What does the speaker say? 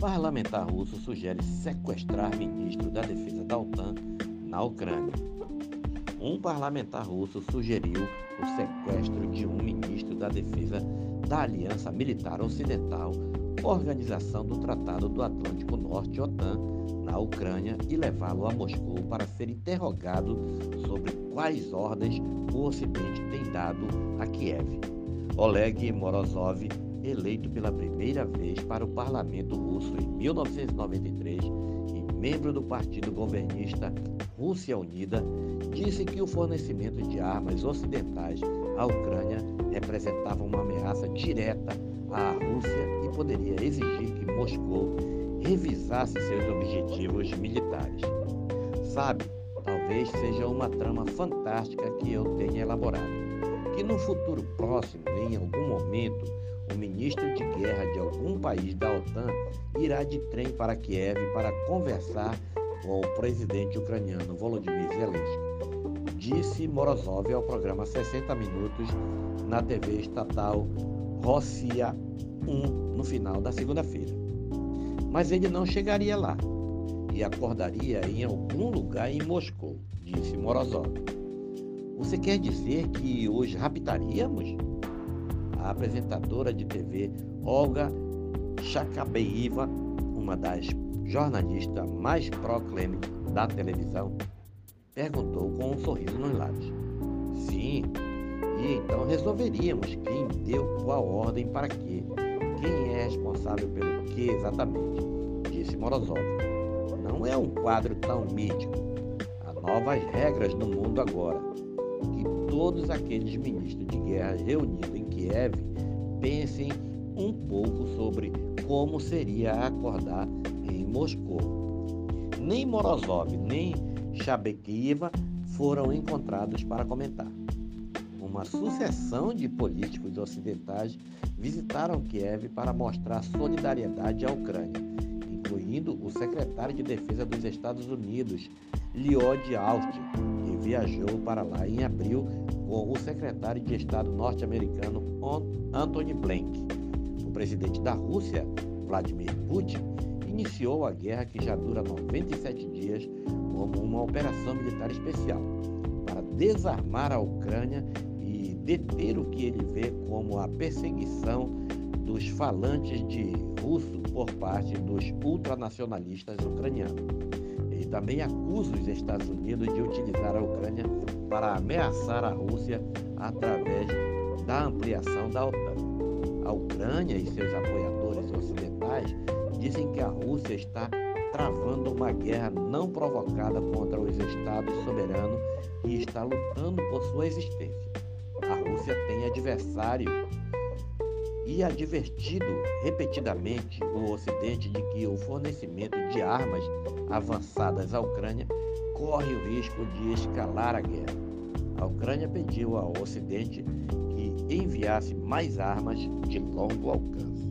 Parlamentar russo sugere sequestrar ministro da Defesa da OTAN na Ucrânia. Um parlamentar russo sugeriu o sequestro de um ministro da Defesa da Aliança Militar Ocidental, Organização do Tratado do Atlântico Norte, OTAN, na Ucrânia e levá-lo a Moscou para ser interrogado sobre quais ordens o Ocidente tem dado a Kiev. Oleg Morozov eleito pela primeira vez para o parlamento russo em 1993 e membro do partido governista Rússia Unida, disse que o fornecimento de armas ocidentais à Ucrânia representava uma ameaça direta à Rússia e poderia exigir que Moscou revisasse seus objetivos militares. Sabe, talvez seja uma trama fantástica que eu tenha elaborado. Que no futuro próximo, em algum momento, o ministro de guerra de algum país da OTAN irá de trem para Kiev para conversar com o presidente ucraniano Volodymyr Zelensky, disse Morozov ao programa 60 Minutos na TV estatal Rossia 1 no final da segunda-feira. Mas ele não chegaria lá e acordaria em algum lugar em Moscou, disse Morozov. Você quer dizer que hoje raptaríamos? A apresentadora de TV Olga Chakabeiva, uma das jornalistas mais proclêmicas da televisão, perguntou com um sorriso nos lábios. Sim, e então resolveríamos quem deu qual ordem para quê, quem é responsável pelo que exatamente, disse Morozov. Não é um quadro tão mítico. Há novas regras no mundo agora, que todos aqueles ministros de guerra reunidos Kiev pensem um pouco sobre como seria acordar em Moscou. Nem Morozov, nem Shabekiva foram encontrados para comentar. Uma sucessão de políticos ocidentais visitaram Kiev para mostrar solidariedade à Ucrânia, incluindo o secretário de Defesa dos Estados Unidos, Lloyd Austin, viajou para lá em abril com o secretário de Estado norte-americano Antony Blinken. O presidente da Rússia, Vladimir Putin, iniciou a guerra que já dura 97 dias como uma operação militar especial para desarmar a Ucrânia e deter o que ele vê como a perseguição dos falantes de russo por parte dos ultranacionalistas ucranianos. Ele também acusa os Estados Unidos de utilizar a Ucrânia para ameaçar a Rússia através da ampliação da OTAN. A Ucrânia e seus apoiadores ocidentais dizem que a Rússia está travando uma guerra não provocada contra os estados soberanos e está lutando por sua existência. A Rússia tem adversário e advertido repetidamente o Ocidente de que o fornecimento de armas avançadas à Ucrânia corre o risco de escalar a guerra. A Ucrânia pediu ao Ocidente que enviasse mais armas de longo alcance.